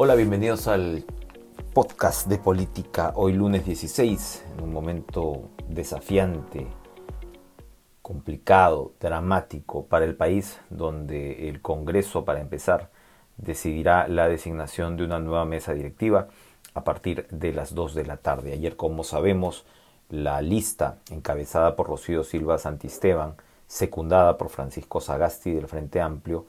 Hola, bienvenidos al podcast de política hoy lunes 16, en un momento desafiante, complicado, dramático para el país, donde el Congreso, para empezar, decidirá la designación de una nueva mesa directiva a partir de las 2 de la tarde. Ayer, como sabemos, la lista encabezada por Rocío Silva Santisteban, secundada por Francisco Sagasti del Frente Amplio,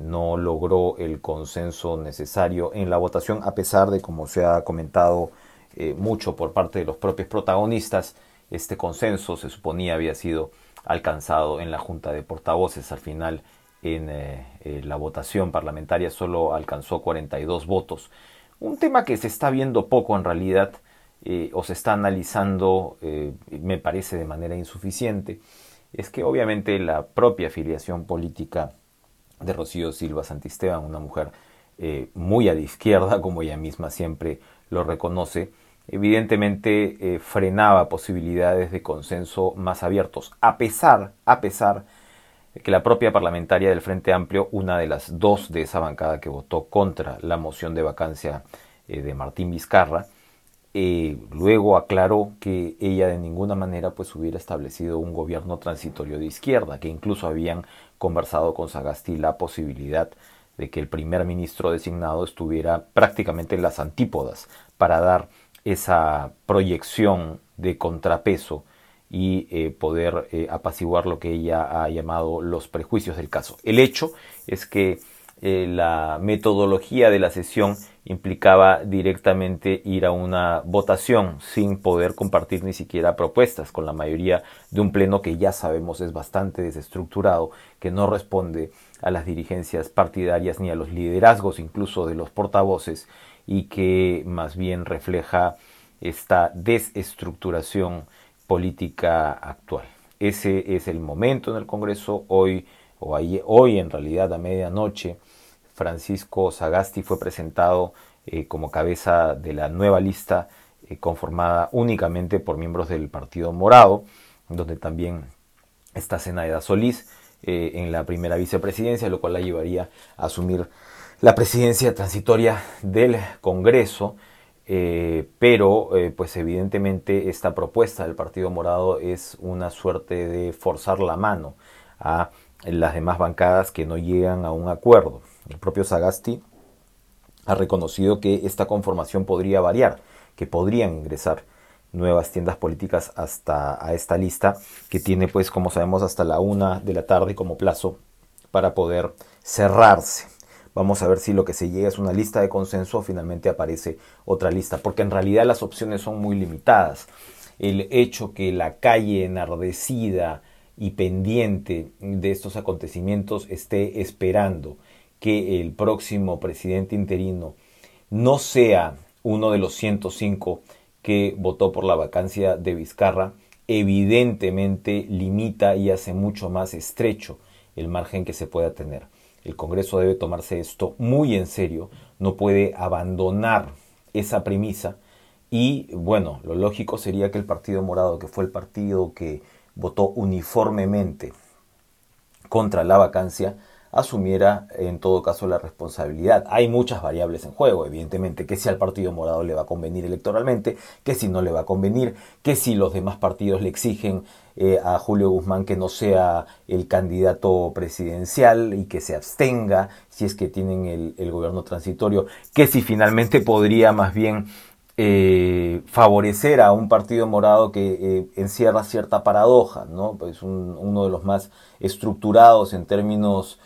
no logró el consenso necesario en la votación, a pesar de, como se ha comentado eh, mucho por parte de los propios protagonistas, este consenso se suponía había sido alcanzado en la Junta de Portavoces. Al final, en eh, eh, la votación parlamentaria solo alcanzó 42 votos. Un tema que se está viendo poco en realidad o se está analizando, me parece de manera insuficiente, es que obviamente la propia afiliación política de Rocío Silva Santisteban, una mujer eh, muy a la izquierda, como ella misma siempre lo reconoce, evidentemente eh, frenaba posibilidades de consenso más abiertos, a pesar, a pesar que la propia parlamentaria del Frente Amplio, una de las dos de esa bancada que votó contra la moción de vacancia eh, de Martín Vizcarra, luego aclaró que ella de ninguna manera pues hubiera establecido un gobierno transitorio de izquierda, que incluso habían conversado con Sagasti la posibilidad de que el primer ministro designado estuviera prácticamente en las antípodas para dar esa proyección de contrapeso y eh, poder eh, apaciguar lo que ella ha llamado los prejuicios del caso. El hecho es que eh, la metodología de la sesión implicaba directamente ir a una votación sin poder compartir ni siquiera propuestas con la mayoría de un pleno que ya sabemos es bastante desestructurado, que no responde a las dirigencias partidarias ni a los liderazgos incluso de los portavoces y que más bien refleja esta desestructuración política actual. Ese es el momento en el Congreso hoy o hoy en realidad a medianoche Francisco Sagasti fue presentado eh, como cabeza de la nueva lista eh, conformada únicamente por miembros del Partido Morado, donde también está Zenaida Solís eh, en la primera vicepresidencia, lo cual la llevaría a asumir la presidencia transitoria del Congreso. pero pues evidentemente esta propuesta del Partido Morado es una suerte de forzar la mano a las demás bancadas que no llegan a un acuerdo. El propio Sagasti ha reconocido que esta conformación podría variar, que podrían ingresar nuevas tiendas políticas hasta a esta lista que tiene pues como sabemos hasta la una de la tarde como plazo para poder cerrarse. Vamos a ver si lo que se llega es una lista de consenso o finalmente aparece otra lista, porque en realidad las opciones son muy limitadas. El hecho que la calle enardecida y pendiente de estos acontecimientos esté esperando que el próximo presidente interino no sea uno de los 105 que votó por la vacancia de Vizcarra, evidentemente limita y hace mucho más estrecho el margen que se pueda tener. El Congreso debe tomarse esto muy en serio, no puede abandonar esa premisa y bueno, lo lógico sería que el Partido Morado, que fue el partido que votó uniformemente contra la vacancia, asumiera en todo caso la responsabilidad. Hay muchas variables en juego, evidentemente, que si al Partido Morado le va a convenir electoralmente, que si no le va a convenir, que si los demás partidos le exigen eh, a Julio Guzmán que no sea el candidato presidencial y que se abstenga si es que tienen el, gobierno transitorio, que si finalmente podría más bien eh, favorecer a un partido morado que eh, encierra cierta paradoja, ¿no? Pues uno de los más estructurados en términos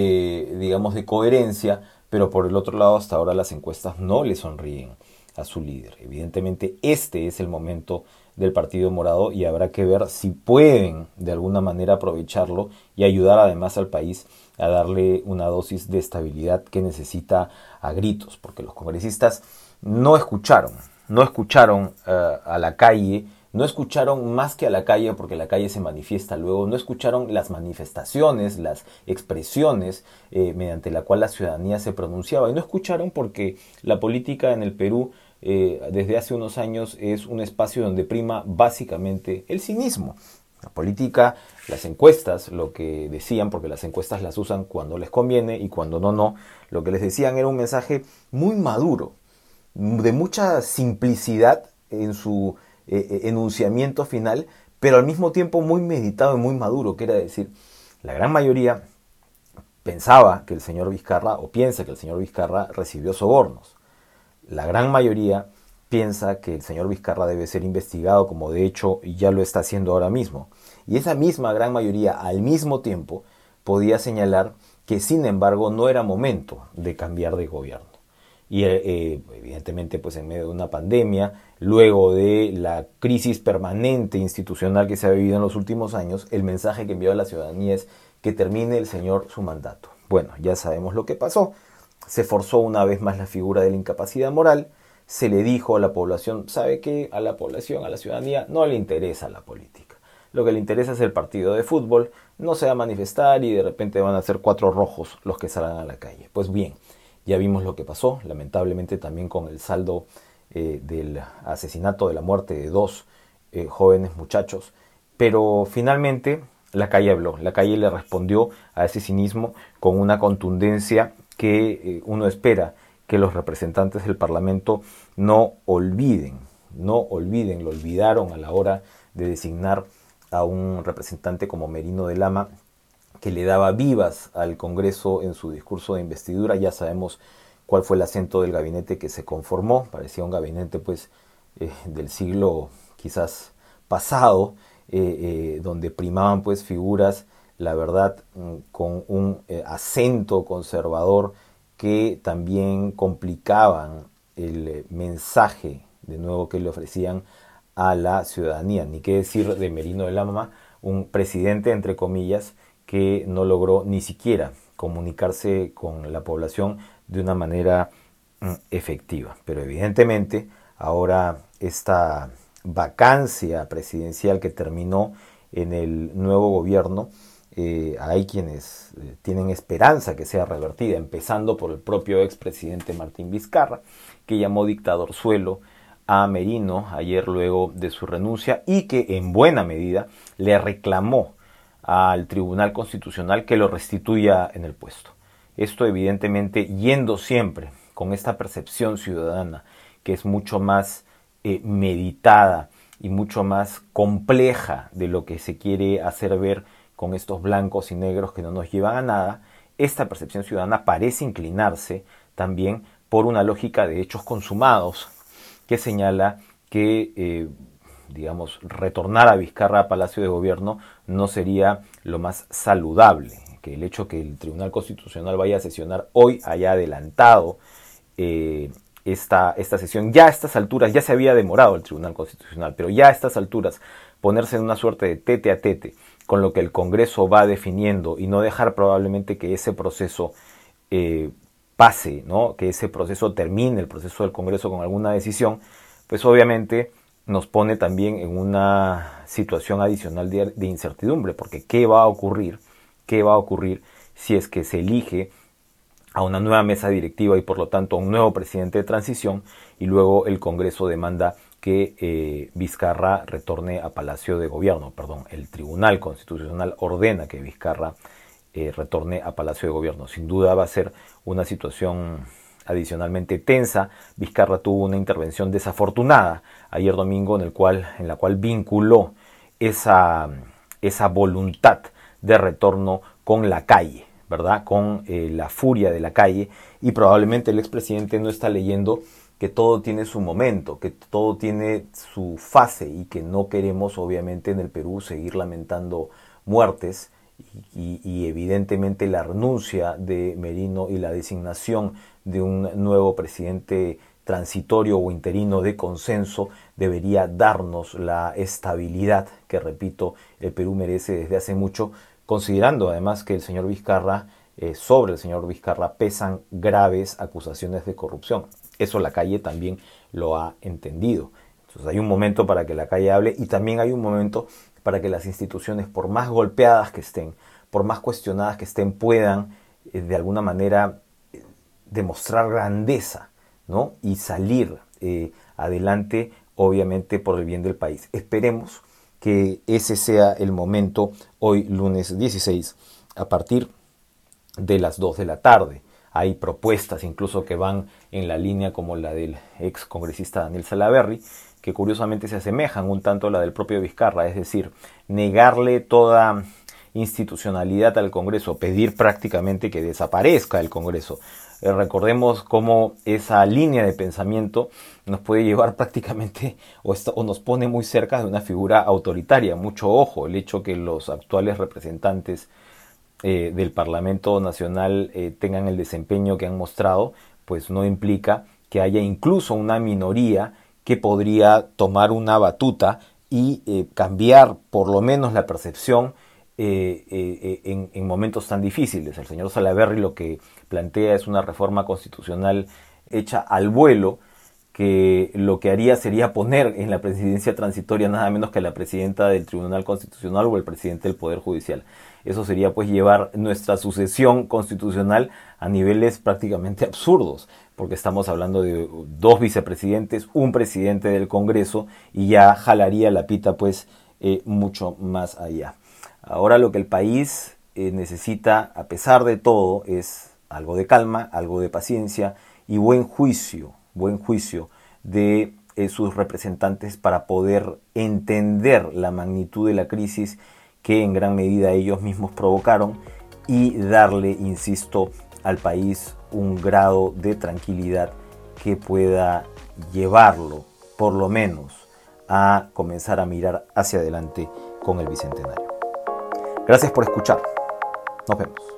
eh, digamos, de coherencia, pero por el otro lado hasta ahora las encuestas no le sonríen a su líder. Evidentemente este es el momento del Partido Morado y habrá que ver si pueden de alguna manera aprovecharlo y ayudar además al país a darle una dosis de estabilidad que necesita a gritos, porque los congresistas no escucharon, no escucharon eh, a la calle no escucharon más que a la calle, porque la calle se manifiesta luego, no escucharon las manifestaciones, las expresiones eh, mediante la cual la ciudadanía se pronunciaba, y no escucharon porque la política en el Perú eh, desde hace unos años es un espacio donde prima básicamente el cinismo. La política, las encuestas, lo que decían, porque las encuestas las usan cuando les conviene y cuando no, no, lo que les decían era un mensaje muy maduro, de mucha simplicidad en su eh, eh, enunciamiento final, pero al mismo tiempo muy meditado y muy maduro, que era decir, la gran mayoría pensaba que el señor Vizcarra, o piensa que el señor Vizcarra recibió sobornos. La gran mayoría piensa que el señor Vizcarra debe ser investigado, como de hecho ya lo está haciendo ahora mismo. Y esa misma gran mayoría al mismo tiempo podía señalar que sin embargo no era momento de cambiar de gobierno. Y eh, eh, evidentemente pues en medio de una pandemia, luego de la crisis permanente institucional que se ha vivido en los últimos años, el mensaje que envió a la ciudadanía es que termine el señor su mandato. Bueno, ya sabemos lo que pasó. Se forzó una vez más la figura de la incapacidad moral, se le dijo a la población, ¿sabe qué? A la población, a la ciudadanía, no le interesa la política. Lo que le interesa es el partido de fútbol, no se va a manifestar y de repente van a ser cuatro rojos los que salgan a la calle. Pues bien, ya vimos lo que pasó, lamentablemente también con el saldo eh, del asesinato, de la muerte de dos eh, jóvenes muchachos, pero finalmente la calle habló, la calle le respondió a ese cinismo con una contundencia que eh, uno espera que los representantes del Parlamento no olviden, no olviden, lo olvidaron a la hora de designar a un representante como Merino de Lama, que le daba vivas al Congreso en su discurso de investidura. Ya sabemos cuál fue el acento del gabinete que se conformó, parecía un gabinete pues eh, del siglo quizás pasado, eh, eh, donde primaban pues figuras, la verdad, mm, con un acento conservador que también complicaban el mensaje de nuevo que le ofrecían a la ciudadanía. Ni qué decir de Merino de Lama, un presidente, entre comillas, que no logró ni siquiera comunicarse con la población de una manera mm, efectiva. Pero evidentemente ahora esta vacancia presidencial que terminó en el nuevo gobierno, eh, hay quienes eh, tienen esperanza que sea revertida, empezando por el propio expresidente Martín Vizcarra, que llamó dictador suelo a Merino ayer luego de su renuncia y que en buena medida le reclamó al Tribunal Constitucional que lo restituya en el puesto. Esto evidentemente yendo siempre con esta percepción ciudadana que es mucho más eh, meditada y mucho más compleja de lo que se quiere hacer ver con estos blancos y negros que no nos llevan a nada, esta percepción ciudadana parece inclinarse también por una lógica de hechos consumados que señala que, eh, digamos, retornar a Vizcarra a Palacio de Gobierno no sería lo más saludable, que el hecho que el Tribunal Constitucional vaya a sesionar hoy haya adelantado eh, esta, esta sesión, ya a estas alturas, ya se había demorado el Tribunal Constitucional, pero ya a estas alturas ponerse en una suerte de tete a tete con lo que el Congreso va definiendo y no dejar probablemente que ese proceso eh, pase, ¿no? que ese proceso termine, el proceso del Congreso con alguna decisión, pues obviamente nos pone también en una situación adicional de, incertidumbre, porque ¿qué va a ocurrir? ¿Qué va a ocurrir si es que se elige a una nueva mesa directiva y por lo tanto a un nuevo presidente de transición y luego el Congreso demanda que eh, Vizcarra retorne a Palacio de Gobierno, perdón, el Tribunal Constitucional ordena que Vizcarra eh, retorne a Palacio de Gobierno. Sin duda va a ser una situación adicionalmente tensa. Vizcarra tuvo una intervención desafortunada ayer domingo en, el cual, en la cual vinculó esa, esa voluntad de retorno con la calle, ¿verdad? Con eh, la furia de la calle y probablemente el expresidente no está leyendo que todo tiene su momento, que todo tiene su fase y que no queremos obviamente en el Perú seguir lamentando muertes y, evidentemente la renuncia de Merino y la designación de un nuevo presidente transitorio o interino de consenso debería darnos la estabilidad que, repito, el Perú merece desde hace mucho, considerando además que el señor Vizcarra, eh, sobre el señor Vizcarra pesan graves acusaciones de corrupción. Eso la calle también lo ha entendido. Entonces hay un momento para que la calle hable y también hay un momento para que las instituciones, por más golpeadas que estén, por más cuestionadas que estén, puedan eh, de alguna manera eh, demostrar grandeza ¿no? y salir eh, adelante, obviamente, por el bien del país. Esperemos que ese sea el momento hoy lunes 16 a partir de las 2 de la tarde. Hay propuestas incluso que van en la línea como la del ex congresista Daniel Salaverry, que curiosamente se asemejan un tanto a la del propio Vizcarra, es decir, negarle toda institucionalidad al Congreso, pedir prácticamente que desaparezca el Congreso. Eh, recordemos cómo esa línea de pensamiento nos puede llevar prácticamente o, nos pone muy cerca de una figura autoritaria. Mucho ojo, el hecho que los actuales representantes eh, del Parlamento Nacional eh, tengan el desempeño que han mostrado, pues no implica que haya incluso una minoría que podría tomar una batuta y eh, cambiar por lo menos la percepción en, en, momentos tan difíciles. El señor Salaverry lo que plantea es una reforma constitucional hecha al vuelo, que lo que haría sería poner en la presidencia transitoria nada menos que la presidenta del Tribunal Constitucional o el presidente del Poder Judicial. Eso sería pues llevar nuestra sucesión constitucional a niveles prácticamente absurdos, porque estamos hablando de dos vicepresidentes, un presidente del Congreso y ya jalaría la pita pues eh, mucho más allá. Ahora lo que el país eh, necesita, a pesar de todo, es algo de calma, algo de paciencia y buen juicio buen juicio de eh, sus representantes para poder entender la magnitud de la crisis que en gran medida ellos mismos provocaron y darle, insisto, al país un grado de tranquilidad que pueda llevarlo, por lo menos, a comenzar a mirar hacia adelante con el Bicentenario. Gracias por escuchar. Nos vemos.